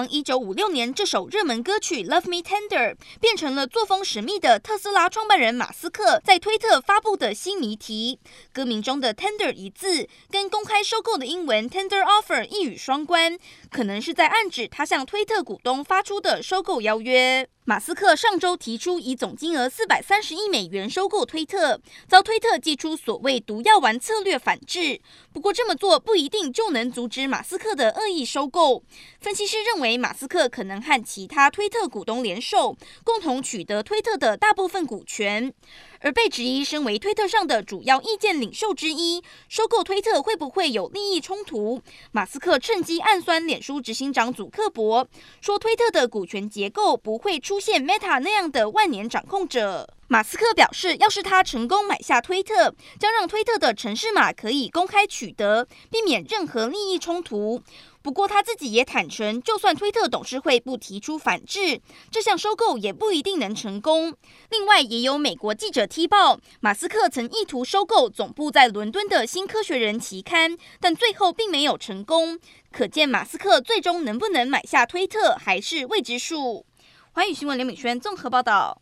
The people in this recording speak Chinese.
从一九五六年这首热门歌曲《Love Me Tender》变成了作风神秘的特斯拉创办人马斯克在推特发布的新谜题。歌名中的 “tender” 一字跟公开收购的英文 “tender offer” 一语双关，可能是在暗指他向推特股东发出的收购邀约。马斯克上周提出以总金额四百三十亿美元收购推特，遭推特祭出所谓“毒药丸”策略反制。不过这么做不一定就能阻止马斯克的恶意收购。分析师认为，马斯克可能和其他推特股东联手，共同取得推特的大部分股权。而被质疑身为推特上的主要意见领袖之一，收购推特会不会有利益冲突？马斯克趁机暗酸脸书执行长祖克伯，说推特的股权结构不会出现 Meta 那样的万年掌控者。马斯克表示，要是他成功买下推特，将让推特的城市码可以公开取得，避免任何利益冲突。不过他自己也坦承，就算推特董事会不提出反制，这项收购也不一定能成功。另外，也有美国记者踢爆，马斯克曾意图收购总部在伦敦的新科学人期刊，但最后并没有成功。可见，马斯克最终能不能买下推特，还是未知数。欢迎新闻刘敏轩综合报道。